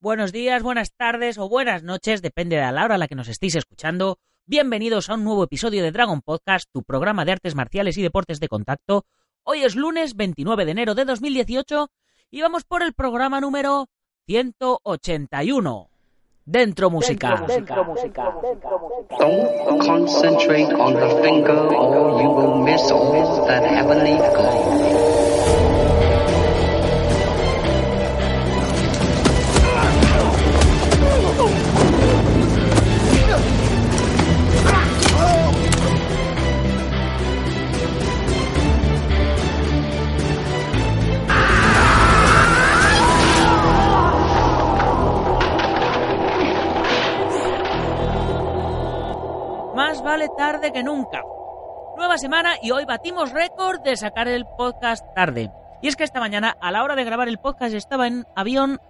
buenos días, buenas tardes o buenas noches, depende de la hora a la que nos estéis escuchando. Bienvenidos a un nuevo episodio de Dragon Podcast, tu programa de artes marciales y deportes de contacto. Hoy es lunes 29 de enero de 2018 y vamos por el programa número 181. Dentro música. Dentro música. Don't concentrate on the finger or you will miss all that heavenly. Más vale tarde que nunca. Nueva semana y hoy batimos récord de sacar el podcast tarde. Y es que esta mañana, a la hora de grabar el podcast, estaba en avión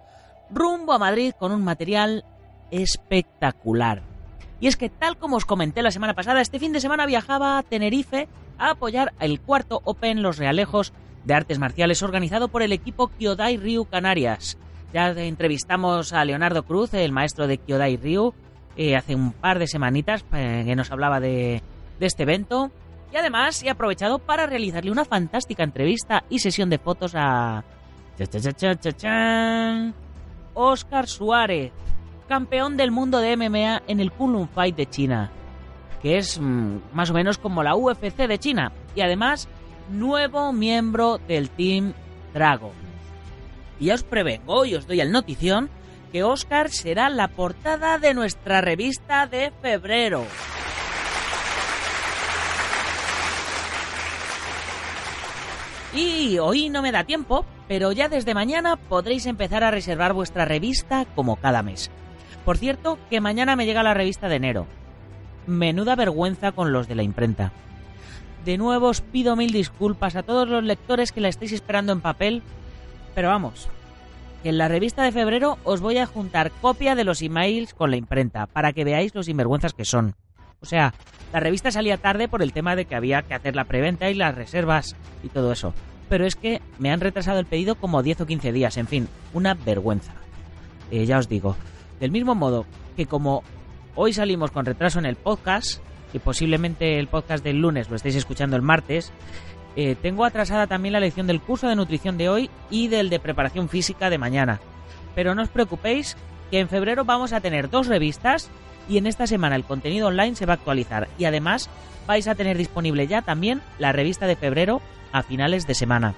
rumbo a Madrid con un material espectacular. Y es que, tal como os comenté la semana pasada, este fin de semana viajaba a Tenerife a apoyar el cuarto Open Los Realejos de Artes Marciales organizado por el equipo Kyodai Ryu Canarias. Ya entrevistamos a Leonardo Cruz, el maestro de Kyodai Ryu, eh, hace un par de semanitas eh, que nos hablaba de, este evento. Y además he aprovechado para realizarle una fantástica entrevista y sesión de fotos a... Oscar Suárez, campeón del mundo de MMA en el Kunlun Fight de China, que es mm, más o menos como la UFC de China, y además nuevo miembro del Team Dragon. Y ya os prevengo y os doy el notición que Oscar será la portada de nuestra revista de febrero. Y hoy no me da tiempo, pero ya desde mañana podréis empezar a reservar vuestra revista como cada mes. Por cierto, que mañana me llega la revista de enero. Menuda vergüenza con los de la imprenta. De nuevo os pido mil disculpas a todos los lectores que la estáis esperando en papel, pero vamos, en la revista de febrero os voy a juntar copia de los emails con la imprenta, para que veáis los sinvergüenzas que son. O sea, la revista salía tarde por el tema de que había que hacer la preventa y las reservas y todo eso. Pero es que me han retrasado el pedido como 10 o 15 días, en fin, una vergüenza. Eh, ya os digo, del mismo modo que como hoy salimos con retraso en el podcast, y posiblemente el podcast del lunes lo estéis escuchando el martes, eh, tengo atrasada también la lección del curso de nutrición de hoy y del de preparación física de mañana. Pero no os preocupéis, que en febrero vamos a tener dos revistas y en esta semana el contenido online se va a actualizar y además vais a tener disponible ya también la revista de febrero a finales de semana.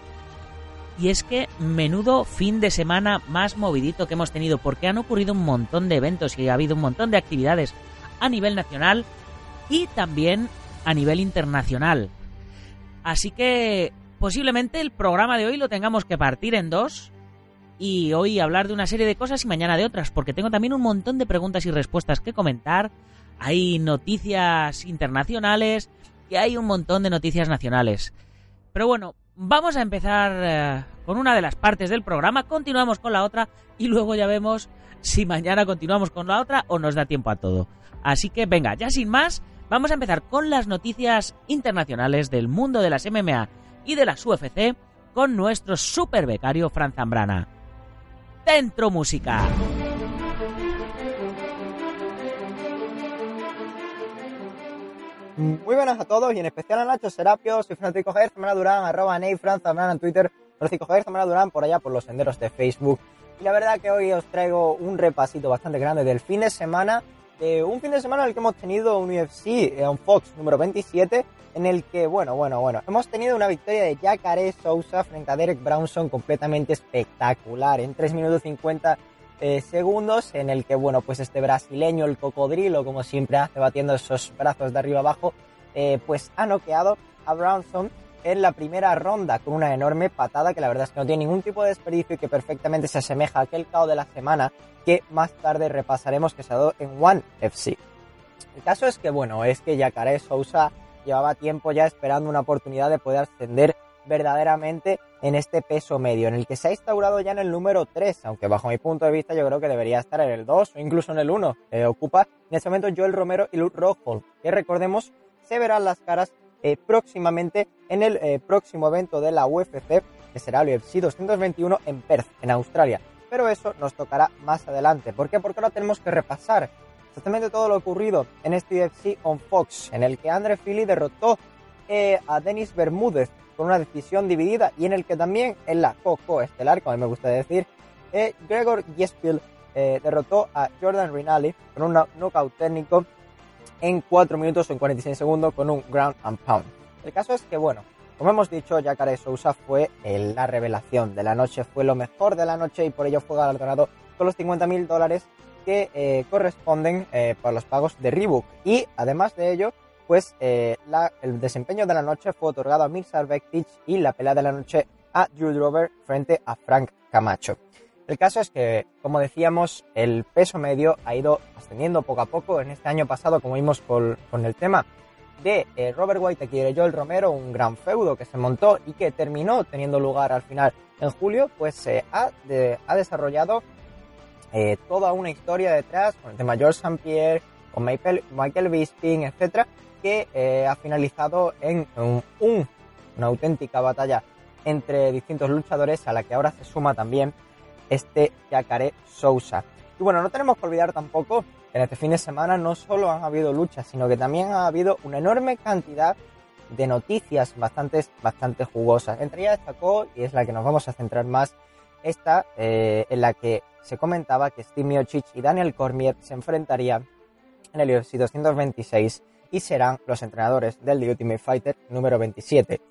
Y es que menudo fin de semana más movidito que hemos tenido porque han ocurrido un montón de eventos y ha habido un montón de actividades a nivel nacional y también a nivel internacional. Así que posiblemente el programa de hoy lo tengamos que partir en dos y hoy hablar de una serie de cosas y mañana de otras, porque tengo también un montón de preguntas y respuestas que comentar. Hay noticias internacionales y hay un montón de noticias nacionales. Pero bueno, vamos a empezar eh, con una de las partes del programa, continuamos con la otra y luego ya vemos si mañana continuamos con la otra o nos da tiempo a todo. Así que venga, ya sin más, vamos a empezar con las noticias internacionales del mundo de las MMA y de las UFC con nuestro super becario Fran Zambrana. Dentro Música. Muy buenas a todos y en especial a Nacho Serapio, soy Francisco Javier Zambrana Durán, arroba Ney Fran Zambrana en Twitter, Francisco Javier Zambrana Durán por allá por los senderos de Facebook. Y la verdad que hoy os traigo un repasito bastante grande del fin de semana, de un fin de semana en el que hemos tenido un UFC, eh, un Fox número 27, en el que, bueno, bueno, bueno, hemos tenido una victoria de Jacare Sousa frente a Derek Brownson completamente espectacular, en 3 minutos 50 eh, segundos, en el que, bueno, pues este brasileño, el cocodrilo, como siempre hace, batiendo esos brazos de arriba abajo, eh, pues ha noqueado a Brownson en la primera ronda con una enorme patada que la verdad es que no tiene ningún tipo de desperdicio y que perfectamente se asemeja a aquel KO de la semana que más tarde repasaremos que se ha dado en One FC. El caso es que, bueno, es que Jacare Sousa llevaba tiempo ya esperando una oportunidad de poder ascender verdaderamente en este peso medio, en el que se ha instaurado ya en el número 3, aunque bajo mi punto de vista yo creo que debería estar en el 2 o incluso en el 1. Eh, ocupa en este momento Joel Romero y Luke Rockhold, que recordemos se verán las caras eh, próximamente en el eh, próximo evento de la UFC, que será el UFC 221 en Perth, en Australia. pero eso nos tocará más adelante. ¿Por qué? Porque ahora tenemos que repasar exactamente todo lo ocurrido en este UFC on Fox, en el que Andre Philly derrotó eh, a Denis Bermúdez con una decisión dividida y en el que también en la Coco estelar, como me gusta decir, Gregor Yespiel eh, derrotó a Jordan Rinaldi con un knockout técnico en 4 minutos o en 46 segundos con un ground and pound. El caso es que, bueno, como hemos dicho, Jacare Sousa fue la revelación de la noche, fue lo mejor de la noche y por ello fue galardonado con los 50 mil dólares que eh, corresponden eh, por los pagos de Reebok. Y además de ello, pues eh, el desempeño de la noche fue otorgado a Mirsar Bektic y la pelea de la noche a Drew Drover frente a Frank Camacho. El caso es que, como decíamos, el peso medio ha ido ascendiendo poco a poco. En este año pasado, como vimos con, el tema de Robert White y Joel Romero, un gran feudo que se montó y que terminó teniendo lugar al final en julio, pues se ha, ha desarrollado eh, toda una historia detrás con el tema George St. Pierre, con Michael, Michael Bisping, etcétera, que eh, ha finalizado en una auténtica batalla entre distintos luchadores a la que ahora se suma también este Yacaré Sousa. Y bueno, no tenemos que olvidar tampoco que en este fin de semana no solo han habido luchas, sino que también ha habido una enorme cantidad de noticias bastante, bastante jugosas. Entre ellas destacó, y es la que nos vamos a centrar más, esta eh, en la que se comentaba que Steve Miocic y Daniel Cormier se enfrentarían en el UFC 226 y serán los entrenadores del The Ultimate Fighter número 27.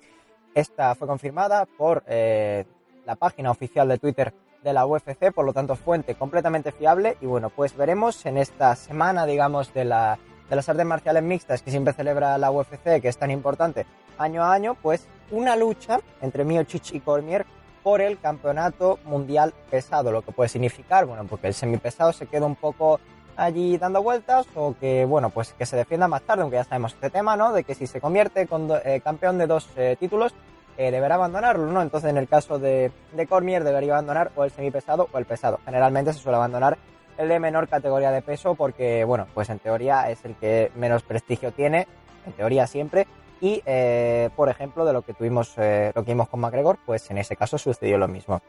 Esta fue confirmada por eh, la página oficial de Twitter de la UFC, por lo tanto fuente completamente fiable y bueno, pues veremos en esta semana, digamos, de, la, de las artes marciales mixtas que siempre celebra la UFC, que es tan importante año a año, pues una lucha entre Miocic y Cormier por el campeonato mundial pesado, lo que puede significar, bueno, porque el semipesado se queda un poco allí dando vueltas o que, bueno, pues que se defienda más tarde, aunque ya sabemos este tema, ¿no? De que si se convierte con eh, campeón de dos eh, títulos, eh, deberá abandonarlo, ¿no? Entonces, en el caso de, de Cormier, debería abandonar o el semipesado o el pesado. Generalmente se suele abandonar el de menor categoría de peso porque, bueno, pues en teoría es el que menos prestigio tiene, en teoría siempre, y, eh, por ejemplo, de lo que tuvimos, eh, lo que vimos con McGregor, pues en ese caso sucedió lo mismo.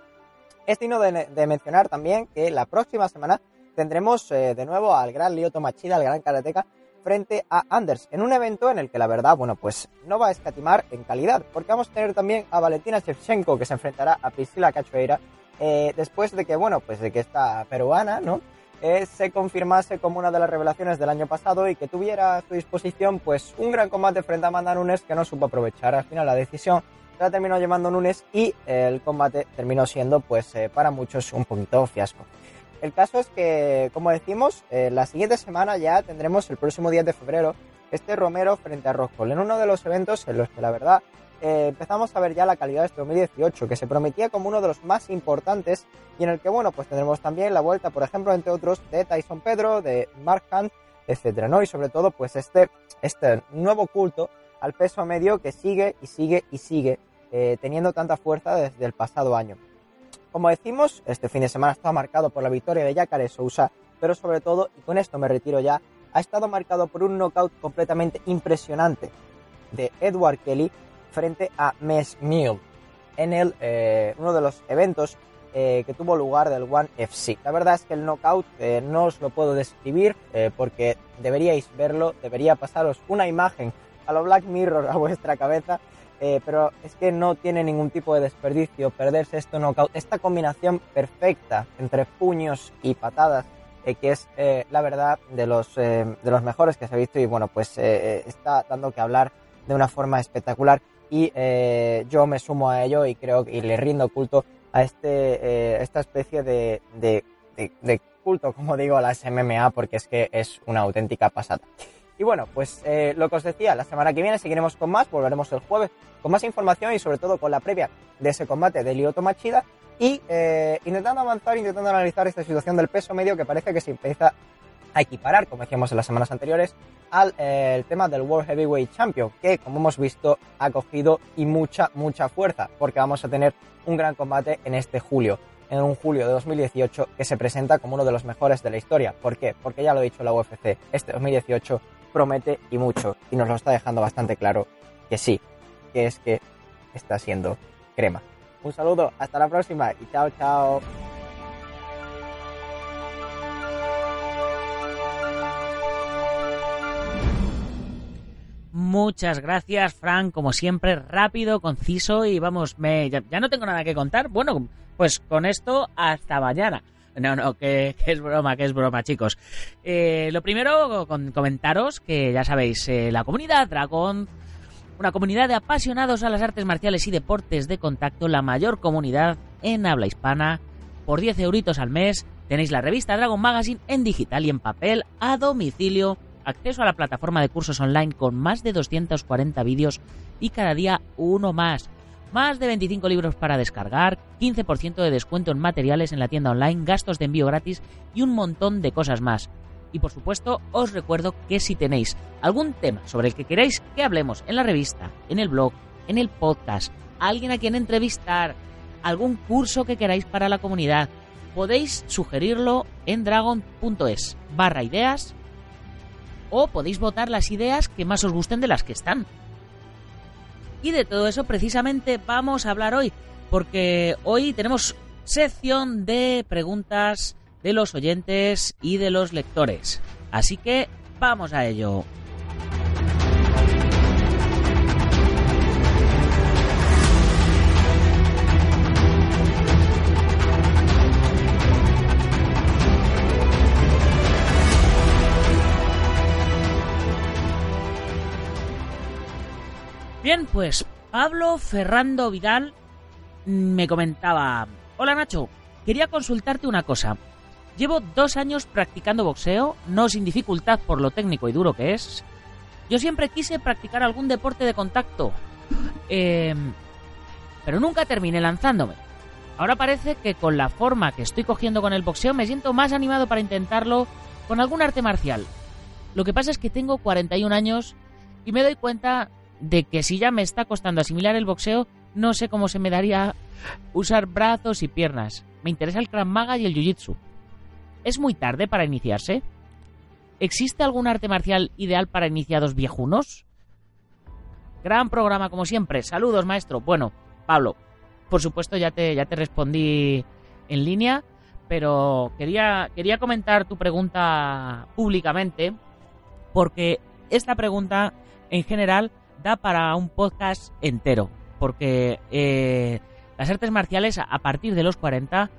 Es digno de, mencionar también que la próxima semana tendremos de nuevo al gran Lyoto Machida, al gran karateca, frente a Anders, en un evento en el que la verdad, bueno, pues no va a escatimar en calidad, porque vamos a tener también a Valentina Shevchenko que se enfrentará a Priscila Cachoeira, después de que, bueno, pues de que esta peruana, ¿no? se confirmase como una de las revelaciones del año pasado y que tuviera a su disposición pues un gran combate frente a Amanda Nunes que no supo aprovechar. Al final la decisión la terminó llevando Nunes y el combate terminó siendo pues eh, para muchos un poquito fiasco. El caso es que, como decimos, eh, la siguiente semana ya tendremos el próximo 10 de febrero este Romero frente a Rockfall en uno de los eventos en los que la verdad eh, empezamos a ver ya la calidad de este 2018, que se prometía como uno de los más importantes y en el que, bueno, pues tendremos también la vuelta, por ejemplo, entre otros, de Tyson Pedro, de Mark Hunt, etcétera, ¿no? Y sobre todo, pues este, este nuevo culto al peso medio que sigue y sigue y sigue eh, teniendo tanta fuerza desde el pasado año. Como decimos, este fin de semana está marcado por la victoria de Jacare Sousa, pero sobre todo, y con esto me retiro ya, ha estado marcado por un knockout completamente impresionante de Edward Kelly frente a Mes Mill en el, eh, uno de los eventos eh, que tuvo lugar del One FC. La verdad es que el knockout eh, no os lo puedo describir porque deberíais verlo, debería pasaros una imagen a lo Black Mirror a vuestra cabeza, pero es que no tiene ningún tipo de desperdicio perderse este knockout, esta combinación perfecta entre puños y patadas. que es la verdad de los, de los mejores que se ha visto y bueno pues está dando que hablar de una forma espectacular y eh, yo me sumo a ello y creo y le rindo culto a este eh, esta especie de, de, de, culto, como digo, a las MMA, porque es que es una auténtica pasada. Y bueno, pues eh, lo que os decía, la semana que viene seguiremos con más, volveremos el jueves con más información y sobre todo con la previa de ese combate de Lyoto Machida y intentando avanzar, intentando analizar esta situación del peso medio que parece que se empieza a equiparar, como decíamos en las semanas anteriores, al eh, tema del World Heavyweight Champion, que como hemos visto ha cogido y mucha, mucha fuerza, porque vamos a tener un gran combate en este julio, en un julio de 2018 que se presenta como uno de los mejores de la historia. ¿Por qué? Porque ya lo ha dicho la UFC, este 2018 promete y mucho, y nos lo está dejando bastante claro que sí, que es que está siendo crema. Un saludo, hasta la próxima y chao, chao. Muchas gracias, Fran, como siempre, rápido, conciso y vamos, me, ya, ya no tengo nada que contar. Bueno, pues con esto, hasta mañana. No, no, que, es broma, que es broma, chicos. Eh, lo primero, comentaros que ya sabéis, eh, la comunidad Dragon, una comunidad de apasionados a las artes marciales y deportes de contacto, la mayor comunidad en habla hispana. Por 10 euritos al mes tenéis la revista Dragon Magazine en digital y en papel a domicilio, acceso a la plataforma de cursos online con más de 240 vídeos y cada día uno más. Más de 25 libros para descargar, 15% de descuento en materiales en la tienda online, gastos de envío gratis y un montón de cosas más. Y por supuesto, os recuerdo que si tenéis algún tema sobre el que queráis que hablemos en la revista, en el blog, en el podcast, alguien a quien entrevistar, algún curso que queráis para la comunidad, podéis sugerirlo en dragon.es barra ideas o podéis votar las ideas que más os gusten de las que están. Y de todo eso precisamente vamos a hablar hoy, porque hoy tenemos sección de preguntas de los oyentes y de los lectores. Así que vamos a ello. Pues Pablo Ferrando Vidal me comentaba, hola Nacho, quería consultarte una cosa. Llevo dos años practicando boxeo, no sin dificultad por lo técnico y duro que es. Yo siempre quise practicar algún deporte de contacto, eh, pero nunca terminé lanzándome. Ahora parece que con la forma que estoy cogiendo con el boxeo me siento más animado para intentarlo con algún arte marcial. Lo que pasa es que tengo 41 años y me doy cuenta de que si ya me está costando asimilar el boxeo, no sé cómo se me daría usar brazos y piernas. Me interesa el Krav Maga y el Jiu-Jitsu. ¿Es muy tarde para iniciarse? ¿Existe algún arte marcial ideal para iniciados viejunos? Gran programa como siempre. Saludos, maestro. Bueno, Pablo, por supuesto ya te, ya te respondí en línea, pero quería, quería comentar tu pregunta públicamente porque esta pregunta en general da para un podcast entero, porque eh, las artes marciales a partir de los 40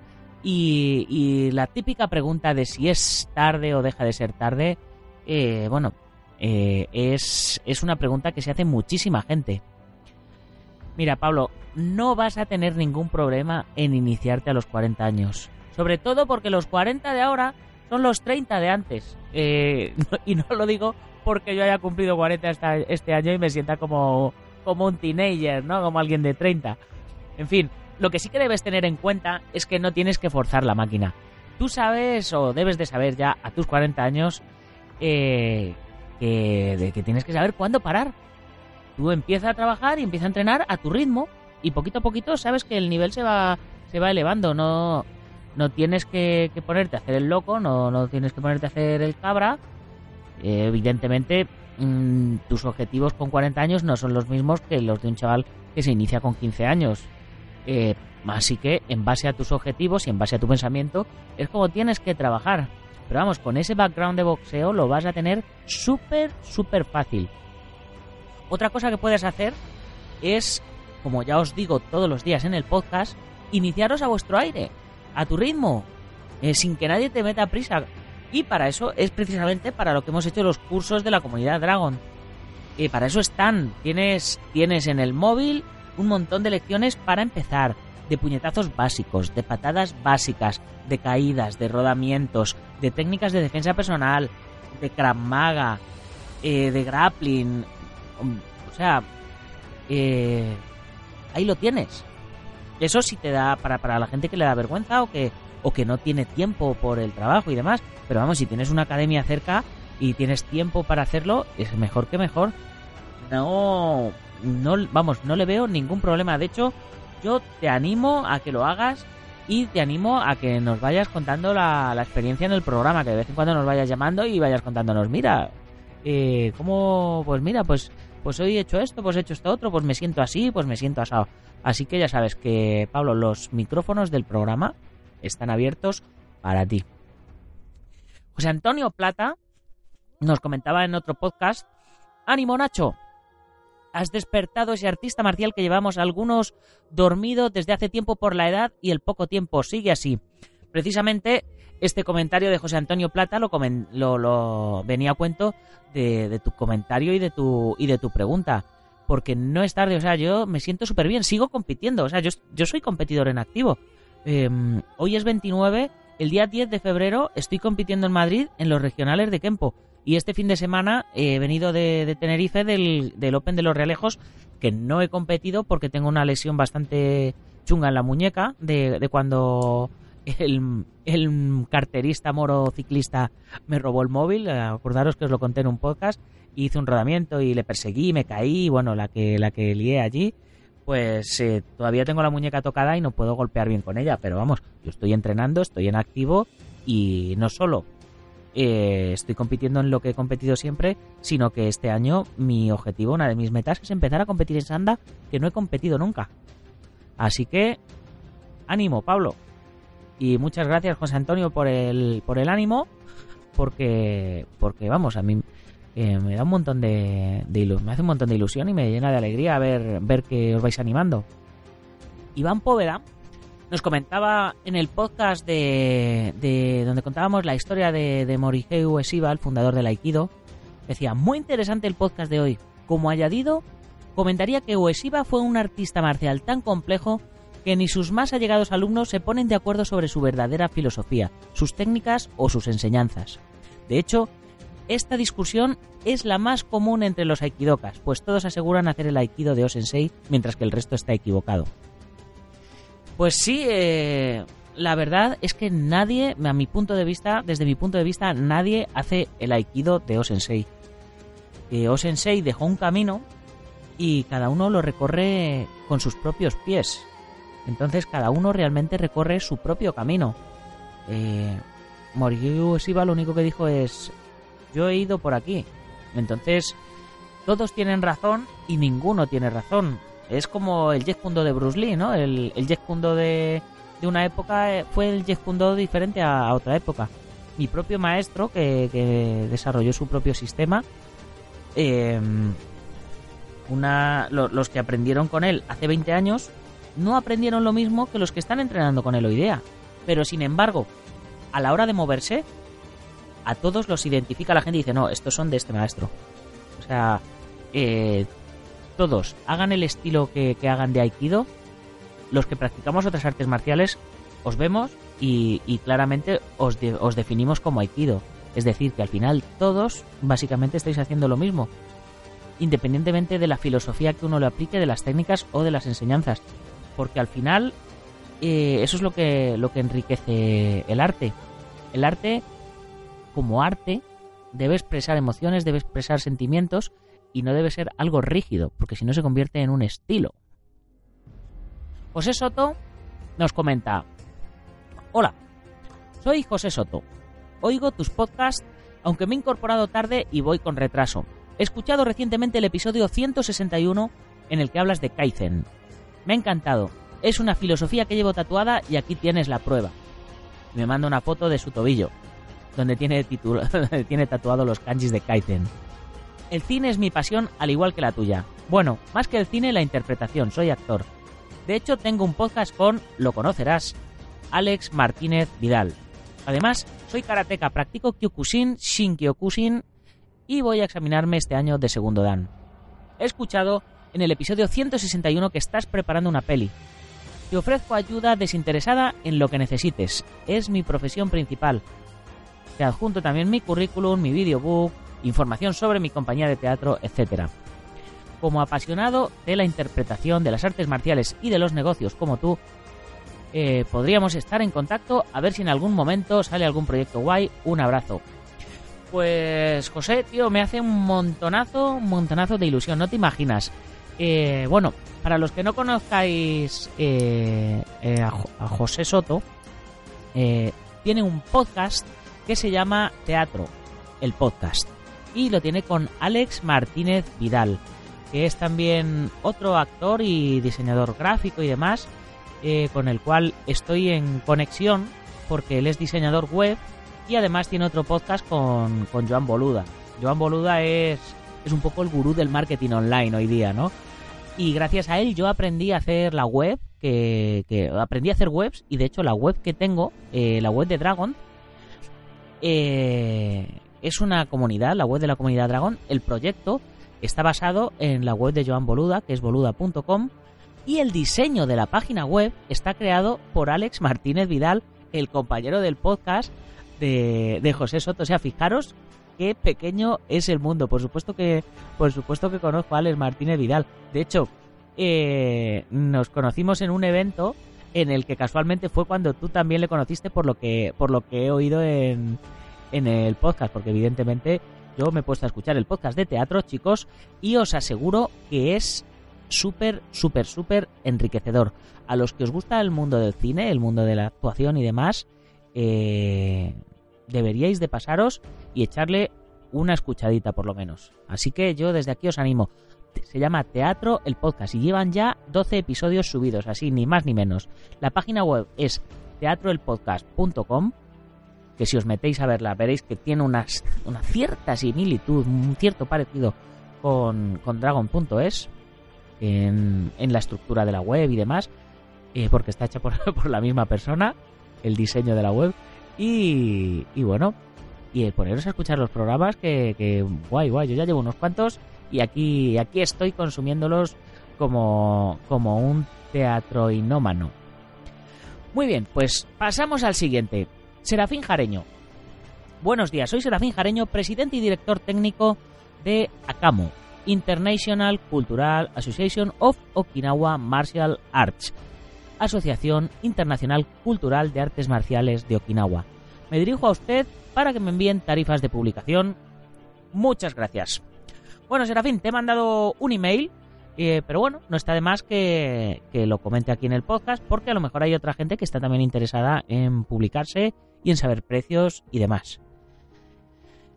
y, la típica pregunta de si es tarde o deja de ser tarde, eh, bueno, eh, es, es una pregunta que se hace muchísima gente. Mira, Pablo, no vas a tener ningún problema en iniciarte a los 40 años. Sobre todo porque los 40 de ahora son los 30 de antes. Eh, y no lo digo porque yo haya cumplido 40 hasta este año y me sienta como, como un teenager, ¿no? Como alguien de 30. En fin, lo que sí que debes tener en cuenta es que no tienes que forzar la máquina. Tú sabes o debes de saber ya a tus 40 años eh, que, de que tienes que saber cuándo parar. Tú empiezas a trabajar y empiezas a entrenar a tu ritmo y poquito a poquito sabes que el nivel se va, se va elevando. No, no tienes que, ponerte a hacer el loco, no, no tienes que ponerte a hacer el cabra. Eh, evidentemente, mmm, tus objetivos con 40 años no son los mismos que los de un chaval que se inicia con 15 años. Eh, así que, en base a tus objetivos y en base a tu pensamiento, es como tienes que trabajar. Pero vamos, con ese background de boxeo lo vas a tener súper, súper fácil. Otra cosa que puedes hacer es, como ya os digo todos los días en el podcast, iniciaros a vuestro aire, a tu ritmo, eh, sin que nadie te meta prisa. Y para eso es precisamente para lo que hemos hecho los cursos de la comunidad Dragon. Y para eso están. Tienes, tienes en el móvil un montón de lecciones para empezar. De puñetazos básicos, de patadas básicas, de caídas, de rodamientos, de técnicas de defensa personal, de Krav Maga, eh, de grappling. O sea, eh, ahí lo tienes. Eso sí te da para, para la gente que le da vergüenza o que, o que no tiene tiempo por el trabajo y demás. Pero vamos, si tienes una academia cerca y tienes tiempo para hacerlo, es mejor que mejor. No, no, vamos, no le veo ningún problema. De hecho, yo te animo a que lo hagas y te animo a que nos vayas contando la, la experiencia en el programa, que de vez en cuando nos vayas llamando y vayas contándonos, mira, eh, ¿cómo? Pues mira, pues, pues hoy he hecho esto, pues he hecho esto otro, pues me siento así, pues me siento asado. Así que ya sabes que, Pablo, los micrófonos del programa están abiertos para ti. José Antonio Plata nos comentaba en otro podcast, ánimo Nacho, Has despertado ese artista marcial que llevamos algunos dormido desde hace tiempo por la edad y el poco tiempo sigue así. Precisamente este comentario de José Antonio Plata lo, venía a cuento de, tu comentario y de tu pregunta. Porque no es tarde, o sea, yo me siento súper bien, sigo compitiendo, o sea, yo, yo soy competidor en activo. Em, hoy es 29, el día 10 de febrero estoy compitiendo en Madrid en los regionales de Kempo. Y este fin de semana he venido de, Tenerife del, Open de los Realejos, que no he competido porque tengo una lesión bastante chunga en la muñeca de, cuando el, el, carterista moro ciclista me robó el móvil. Acordaros que os lo conté en un podcast. Hice un rodamiento y le perseguí, me caí. Bueno, la que, la que lié allí. Pues eh, todavía tengo la muñeca tocada y no puedo golpear bien con ella. Pero vamos, yo estoy entrenando, estoy en activo y no solo eh, estoy compitiendo en lo que he competido siempre, sino que este año mi objetivo, una de mis metas, es empezar a competir en Sanda, que no he competido nunca. Así que, ánimo, Pablo. Y muchas gracias, José Antonio, por el, por el ánimo, porque, porque vamos, a mí eh, me da un montón de, de me hace un montón de ilusión y me llena de alegría ver, ver que os vais animando. Iván Poveda nos comentaba en el podcast de, donde contábamos la historia de, de Morihei el fundador del Aikido. Decía, muy interesante el podcast de hoy. Como añadido, comentaría que Ueshiba fue un artista marcial tan complejo que ni sus más allegados alumnos se ponen de acuerdo sobre su verdadera filosofía, sus técnicas o sus enseñanzas. De hecho, esta discusión es la más común entre los aikidokas, pues todos aseguran hacer el aikido de O-sensei mientras que el resto está equivocado. Pues sí, eh, la verdad es que nadie, a mi punto de vista, desde mi punto de vista, nadie hace el aikido de Osensei. Eh, Osensei dejó un camino y cada uno lo recorre con sus propios pies. Entonces cada uno realmente recorre su propio camino. Eh, Morihiro Shiba lo único que dijo es, yo he ido por aquí. Entonces, todos tienen razón y ninguno tiene razón. Es como el Jeet Kune de Bruce Lee, ¿no? El, el Jeet Kune de, una época eh, fue el Jeet Kune diferente a, otra época. Mi propio maestro, que, desarrolló su propio sistema, em, una, los que aprendieron con él hace 20 años no aprendieron lo mismo que los que están entrenando con él hoy día. Pero sin embargo, a la hora de moverse, a todos los identifica la gente y dice, no, estos son de este maestro. O sea, eh, todos hagan el estilo que, hagan de Aikido, los que practicamos otras artes marciales, os vemos y, claramente os, os definimos como Aikido. Es decir, que al final todos básicamente estáis haciendo lo mismo, independientemente de la filosofía que uno le aplique, de las técnicas o de las enseñanzas. Porque al final eh, eso es lo que, lo que enriquece el arte. El arte, como arte, debe expresar emociones, debe expresar sentimientos y no debe ser algo rígido, porque si no se convierte en un estilo. José Soto nos comenta, Hola, soy José Soto. Oigo tus podcasts, aunque me he incorporado tarde y voy con retraso. He escuchado recientemente el episodio 161 en el que hablas de Kaizen. Me ha encantado. Es una filosofía que llevo tatuada y aquí tienes la prueba. Me manda una foto de su tobillo, donde tiene, tatuado los kanjis de Kaizen. El cine es mi pasión al igual que la tuya. Bueno, más que el cine, la interpretación, soy actor. De hecho, tengo un podcast con, lo conocerás, Alex Martínez Vidal. Además, soy karateca, practico Kyokushin, Shin Kyokushin y voy a examinarme este año de segundo dan. He escuchado en el episodio 161 que estás preparando una peli. Te ofrezco ayuda desinteresada en lo que necesites. Es mi profesión principal. Te adjunto también mi currículum, mi videobook, información sobre mi compañía de teatro, etc. Como apasionado de la interpretación de las artes marciales y de los negocios como tú, eh, podríamos estar en contacto a ver si en algún momento sale algún proyecto guay. Un abrazo. Pues José, tío, me hace un montonazo, un montonazo de ilusión, no te imaginas. Eh, bueno, para los que no conozcáis eh, a, José Soto, tiene un podcast que se llama Teatro, el podcast y lo tiene con Alex Martínez Vidal, que es también otro actor y diseñador gráfico y demás, eh, con el cual estoy en conexión porque él es diseñador web y además tiene otro podcast con, con Joan Boluda. Joan Boluda es es un poco el gurú del marketing online hoy día, ¿no? Y gracias a él yo aprendí a hacer la web, que, que aprendí a hacer webs, y de hecho la web que tengo, eh, la web de Dragon, eh, es una comunidad, la web de la comunidad Dragon. El proyecto está basado en la web de Joan Boluda, que es boluda.com, y el diseño de la página web está creado por Alex Martínez Vidal, el compañero del podcast de, de José Soto. O sea, fijaros qué pequeño es el mundo. Por supuesto que, por supuesto que conozco a Alex Martínez Vidal. De hecho, eh, nos conocimos en un evento en el que casualmente fue cuando tú también le conociste por lo que, por lo que he oído en, en el podcast, porque evidentemente yo me he puesto a escuchar el podcast de teatro, chicos, y os aseguro que es súper, súper, súper enriquecedor. A los que os gusta el mundo del cine, el mundo de la actuación y demás, eh, deberíais de pasaros y echarle una escuchadita por lo menos. Así que yo desde aquí os animo. Se llama Teatro el Podcast y llevan ya 12 episodios subidos, así ni más ni menos. La página web es teatroelpodcast.com que si os metéis a verla veréis que tiene una, cierta similitud, un cierto parecido con, con Dragon.es en, en la estructura de la web y demás, eh, porque está hecha por, por, la misma persona, el diseño de la web. Y, y bueno, y poneros a escuchar los programas que, que, guay, guay, yo ya llevo unos cuantos y aquí, aquí estoy consumiéndolos como, como un teatroinómano. Muy bien, pues pasamos al siguiente. Serafín Jareño. Buenos días, soy Serafín Jareño, presidente y director técnico de ACAMO, International Cultural Association of Okinawa Martial Arts, Asociación Internacional Cultural de Artes Marciales de Okinawa. Me dirijo a usted para que me envíen tarifas de publicación. Muchas gracias. Bueno, Serafín, te he mandado un email eh, pero bueno, no está de más que, que, lo comente aquí en el podcast porque a lo mejor hay otra gente que está también interesada en publicarse y en saber precios y demás.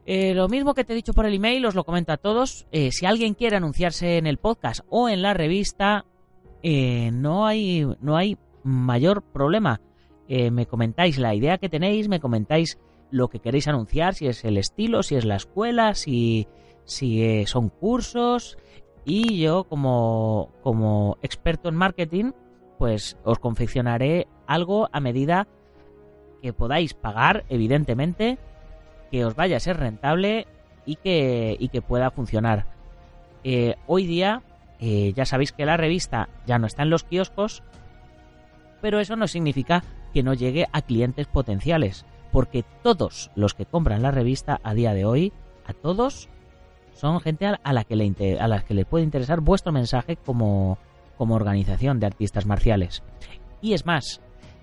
Eh, lo mismo que te he dicho por el email, os lo comento a todos. Eh, si alguien quiere anunciarse en el podcast o en la revista, no, hay, no hay mayor problema. Me comentáis la idea que tenéis, me comentáis lo que queréis anunciar, si es el estilo, si es la escuela, si, si eh, son cursos. Y yo, como, como experto en marketing, pues os confeccionaré algo a medida que podáis pagar, evidentemente, que os vaya a ser rentable y que, y que pueda funcionar. Eh, hoy día eh, ya sabéis que la revista ya no está en los kioscos, pero eso no significa que no llegue a clientes potenciales, porque todos los que compran la revista a día de hoy, a todos, son gente a la que le, a las que le puede interesar vuestro mensaje como, como organización de artistas marciales. Y es más,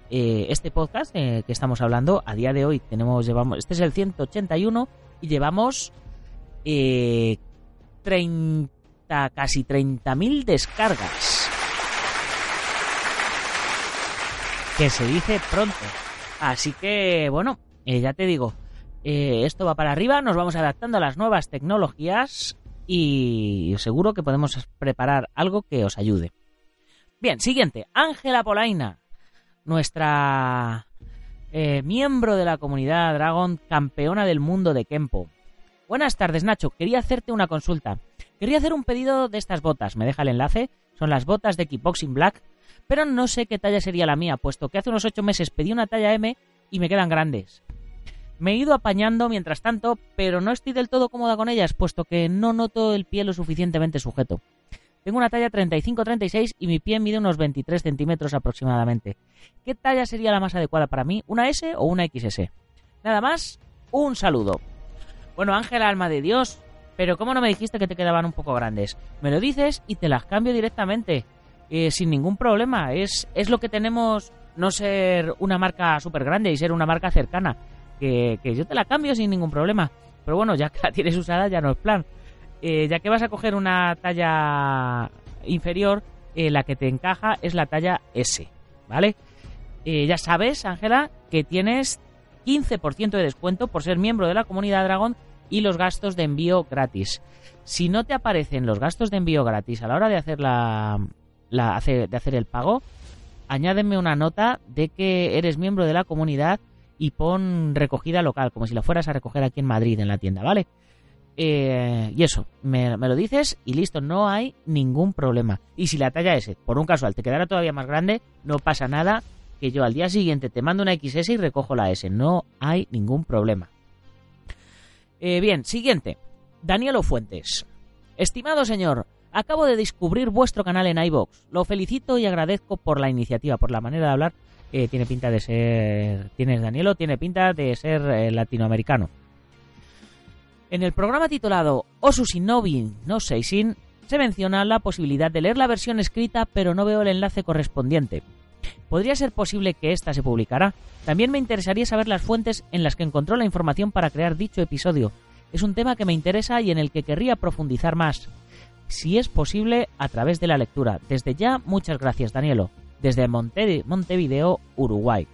eh, este podcast eh, que estamos hablando, a día de hoy tenemos, llevamos, este es el 181 y llevamos eh, 30, casi 30.000 descargas. Que se dice pronto. Así que, bueno, eh, ya te digo, eh, esto va para arriba, nos vamos adaptando a las nuevas tecnologías y seguro que podemos preparar algo que os ayude. Bien, siguiente, Ángela Polaina nuestra eh, miembro de la comunidad Dragon, campeona del mundo de Kempo. Buenas tardes, Nacho. Quería hacerte una consulta. Quería hacer un pedido de estas botas. Me deja el enlace. Son las botas de Kickboxing Black. Pero no sé qué talla sería la mía, puesto que hace unos 8 meses pedí una talla M y me quedan grandes. Me he ido apañando mientras tanto, pero no estoy del todo cómoda con ellas, puesto que no noto el pie lo suficientemente sujeto. Tengo una talla 35-36 y mi pie mide unos 23 centímetros aproximadamente. ¿Qué talla sería la más adecuada para mí? ¿Una S o una XS? Nada más, un saludo. Bueno, Ángela, alma de Dios, pero ¿cómo no me dijiste que te quedaban un poco grandes? Me lo dices y te las cambio directamente, eh, sin ningún problema. Es, es lo que tenemos no ser una marca súper grande y ser una marca cercana. Que, yo te la cambio sin ningún problema. Pero bueno, ya que la tienes usada ya no es plan. Eh, ya que vas a coger una talla inferior, eh, la que te encaja es la talla S, ¿vale? Eh, ya sabes, Ángela, que tienes 15% de descuento por ser miembro de la comunidad Dragon y los gastos de envío gratis. Si no te aparecen los gastos de envío gratis a la hora de hacer, la, la de hacer el pago, añádeme una nota de que eres miembro de la comunidad y pon recogida local, como si la fueras a recoger aquí en Madrid en la tienda, ¿vale? Eh, y eso, me, lo dices y listo, no hay ningún problema. Y si la talla S, por un casual, te quedará todavía más grande, no pasa nada, que yo al día siguiente te mando una XS y recojo la S. No hay ningún problema. Eh, bien, siguiente. Danielo Fuentes. Estimado señor, acabo de descubrir vuestro canal en iBox. Lo felicito y agradezco por la iniciativa, por la manera de hablar. Eh, tiene pinta de ser. Tienes Danielo, tiene pinta de ser eh, latinoamericano. En el programa titulado Osus Novi no Seisin se menciona la posibilidad de leer la versión escrita, pero no veo el enlace correspondiente. ¿Podría ser posible que ésta se publicara? También me interesaría saber las fuentes en las que encontró la información para crear dicho episodio. Es un tema que me interesa y en el que querría profundizar más. Si es posible, a través de la lectura. Desde ya, muchas gracias, Danielo. Desde Montevideo, Uruguay.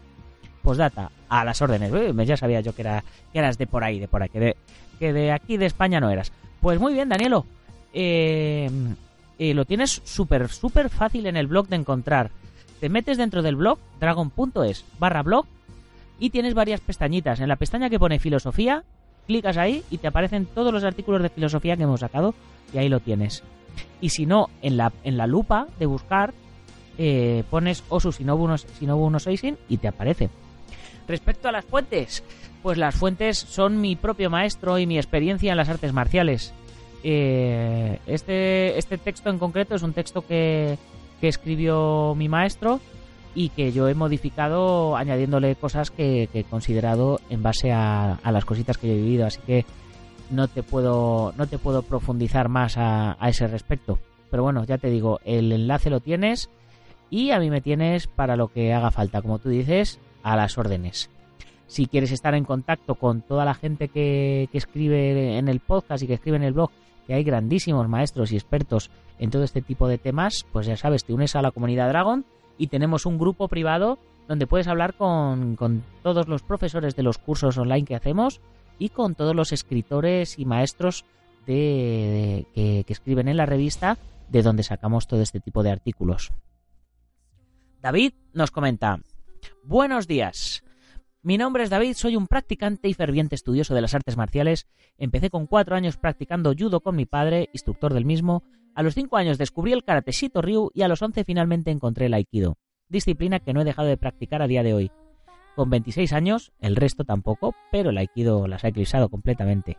Postdata, a las órdenes. Ya sabía yo que, era, que eras de por ahí, de por ahí, que de, que de aquí de España no eras. Pues muy bien, Danielo. Eh, eh, lo tienes súper, súper fácil en el blog de encontrar te metes dentro del blog, dragon.es barra blog, y tienes varias pestañitas. En la pestaña que pone filosofía, clicas ahí y te aparecen todos los artículos de filosofía que hemos sacado y ahí lo tienes. Y si no, en la, en la lupa de buscar, eh, pones Osu Sinobu, Sinobu Seisin y te aparece. Respecto a las fuentes, pues las fuentes son mi propio maestro y mi experiencia en las artes marciales. Eh, este, este texto en concreto es un texto que, que escribió mi maestro y que yo he modificado añadiéndole cosas que, he considerado en base a, las cositas que he vivido. Así que no te puedo, no te puedo profundizar más a, ese respecto. Pero bueno, ya te digo, el enlace lo tienes y a mí me tienes para lo que haga falta, como tú dices, a las órdenes. Si quieres estar en contacto con toda la gente que, que escribe en el podcast y que escribe en el blog, que hay grandísimos maestros y expertos en todo este tipo de temas, pues ya sabes, te unes a la comunidad Dragon y tenemos un grupo privado donde puedes hablar con, todos los profesores de los cursos online que hacemos y con todos los escritores y maestros de, que escriben en la revista de donde sacamos todo este tipo de artículos. David nos comenta, buenos días. Mi nombre es David, soy un practicante y ferviente estudioso de las artes marciales. Empecé con cuatro años practicando judo con mi padre, instructor del mismo, a los 5 años descubrí el karate Shito Ryu y a los 11 finalmente encontré el aikido, disciplina que no he dejado de practicar a día de hoy. Con 26 años, el resto tampoco, pero el aikido las ha eclipsado completamente.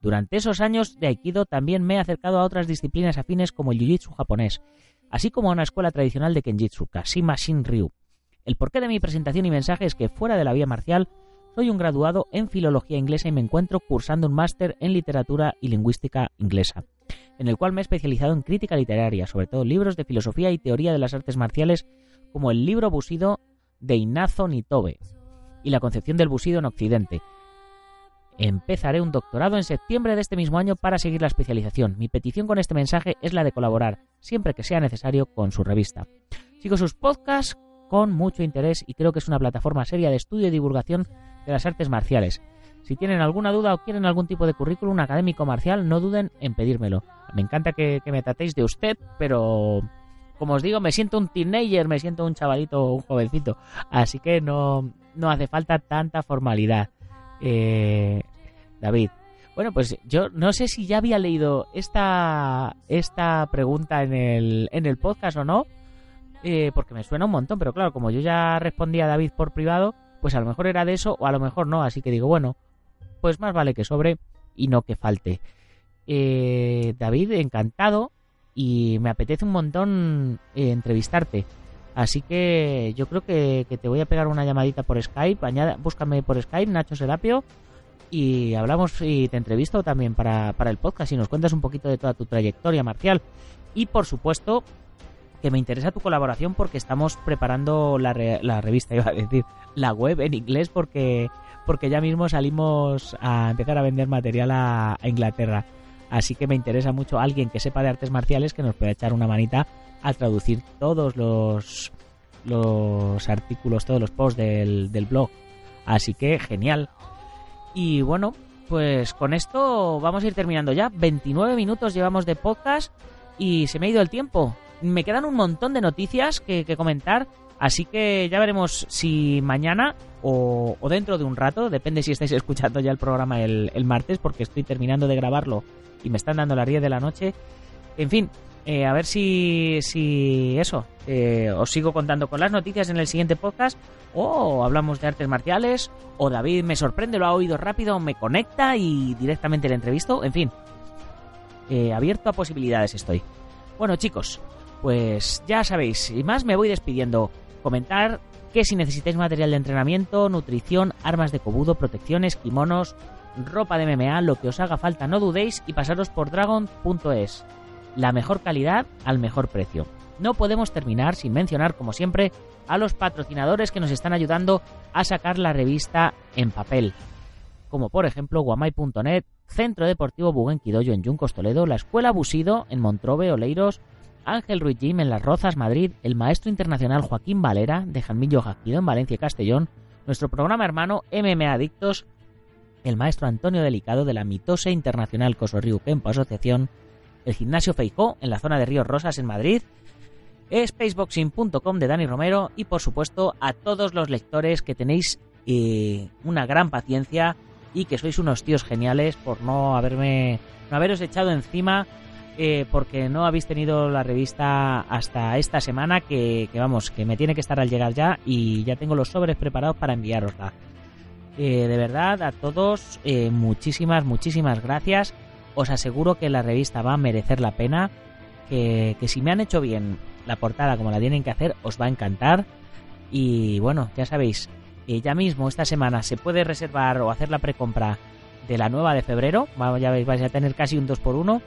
Durante esos años de aikido también me he acercado a otras disciplinas afines como el jiu-jitsu japonés, así como a una escuela tradicional de kenjutsu, Kashima Shin Ryu. El porqué de mi presentación y mensaje es que fuera de la vía marcial, soy un graduado en filología inglesa y me encuentro cursando un máster en literatura y lingüística inglesa en el cual me he especializado en crítica literaria, sobre todo libros de filosofía y teoría de las artes marciales, como el libro busido de Inazo Nitobe y la concepción del busido en Occidente. Empezaré un doctorado en septiembre de este mismo año para seguir la especialización. Mi petición con este mensaje es la de colaborar, siempre que sea necesario, con su revista. Sigo sus podcasts con mucho interés y creo que es una plataforma seria de estudio y divulgación de las artes marciales. Si tienen alguna duda o quieren algún tipo de currículum académico marcial, no duden en pedírmelo. Me encanta que, me tratéis de usted, pero como os digo, me siento un teenager, me siento un chavalito, un jovencito. Así que no, no hace falta tanta formalidad. Eh, David. Bueno, pues yo no sé si ya había leído esta, esta pregunta en el, en el podcast o no, eh, porque me suena un montón, pero claro, como yo ya respondí a David por privado, pues a lo mejor era de eso o a lo mejor no, así que digo, bueno, pues más vale que sobre y no que falte. Eh, David, encantado y me apetece un montón eh, entrevistarte. Así que yo creo que, te voy a pegar una llamadita por Skype. Añada, búscame por Skype, Nacho Serapio, y hablamos y te entrevisto también para, para el podcast y nos cuentas un poquito de toda tu trayectoria marcial. Y por supuesto, que me interesa tu colaboración porque estamos preparando la, la revista, iba a decir, la web en inglés porque porque ya mismo salimos a empezar a vender material a, Inglaterra. Así que me interesa mucho alguien que sepa de artes marciales que nos pueda echar una manita a traducir todos los, los artículos, todos los posts del, del blog. Así que genial. Y bueno, pues con esto vamos a ir terminando ya. 29 minutos llevamos de podcast y se me ha ido el tiempo. Me quedan un montón de noticias que, que comentar Así que ya veremos si mañana o, dentro de un rato, depende si estáis escuchando ya el programa el, el martes, porque estoy terminando de grabarlo y me están dando las 10 de la noche. En fin, eh, a ver si, si eso, eh, os sigo contando con las noticias en el siguiente podcast, o hablamos de artes marciales, o David me sorprende, lo ha oído rápido, me conecta y directamente le entrevisto, en fin, eh, abierto a posibilidades estoy. Bueno chicos, pues ya sabéis, y más me voy despidiendo. Comentar que si necesitáis material de entrenamiento, nutrición, armas de cobudo, protecciones, kimonos, ropa de MMA, lo que os haga falta, no dudéis y pasaros por dragon.es. La mejor calidad al mejor precio. No podemos terminar sin mencionar, como siempre, a los patrocinadores que nos están ayudando a sacar la revista en papel. Como por ejemplo Guamay.net, Centro Deportivo Buguenquidoyo en Yuncos Toledo, la Escuela Busido en Montrobe, Oleiros, Ángel Ruiz Jim en Las Rozas, Madrid, el maestro internacional Joaquín Valera de Jamillo Jaquido en Valencia y Castellón, nuestro programa hermano MMA Adictos, el maestro Antonio Delicado de la Mitose Internacional Cosorriu Kempo Asociación, el gimnasio Feijó en la zona de Ríos Rosas en Madrid, spaceboxing.com de Dani Romero y por supuesto a todos los lectores que tenéis eh, una gran paciencia y que sois unos tíos geniales por no haberme no haberos echado encima eh, porque no habéis tenido la revista hasta esta semana que, vamos que me tiene que estar al llegar ya y ya tengo los sobres preparados para enviarosla eh, de verdad a todos eh, muchísimas muchísimas gracias os aseguro que la revista va a merecer la pena que, que si me han hecho bien la portada como la tienen que hacer os va a encantar y bueno ya sabéis eh, ya mismo esta semana se puede reservar o hacer la precompra de la nueva de febrero. Ya veis, vais a tener casi un 2x1.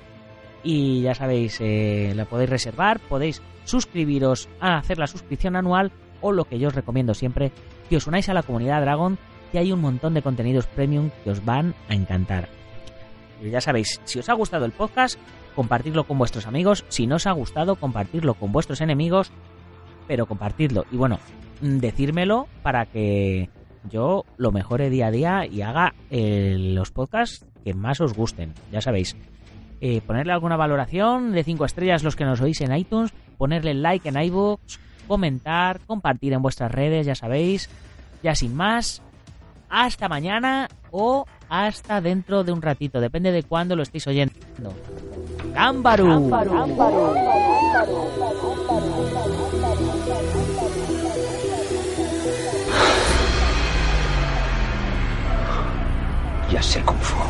Y ya sabéis, eh, la podéis reservar, podéis suscribiros a hacer la suscripción anual o lo que yo os recomiendo siempre, que os unáis a la comunidad Dragon, que hay un montón de contenidos premium que os van a encantar. Ya sabéis, si os ha gustado el podcast, compartidlo con vuestros amigos. Si no os ha gustado, compartirlo con vuestros enemigos, pero compartidlo. Y bueno, decírmelo para que yo lo mejore día a día y haga eh, los podcasts que más os gusten. Ya sabéis, eh, ponerle alguna valoración de 5 estrellas los que nos oís en iTunes, ponerle like en iVoox, comentar, compartir en vuestras redes, ya sabéis. Ya sin más, hasta mañana o hasta dentro de un ratito, depende de cuándo lo estéis oyendo. ¡Gámbaru! Ya sé cómo fue.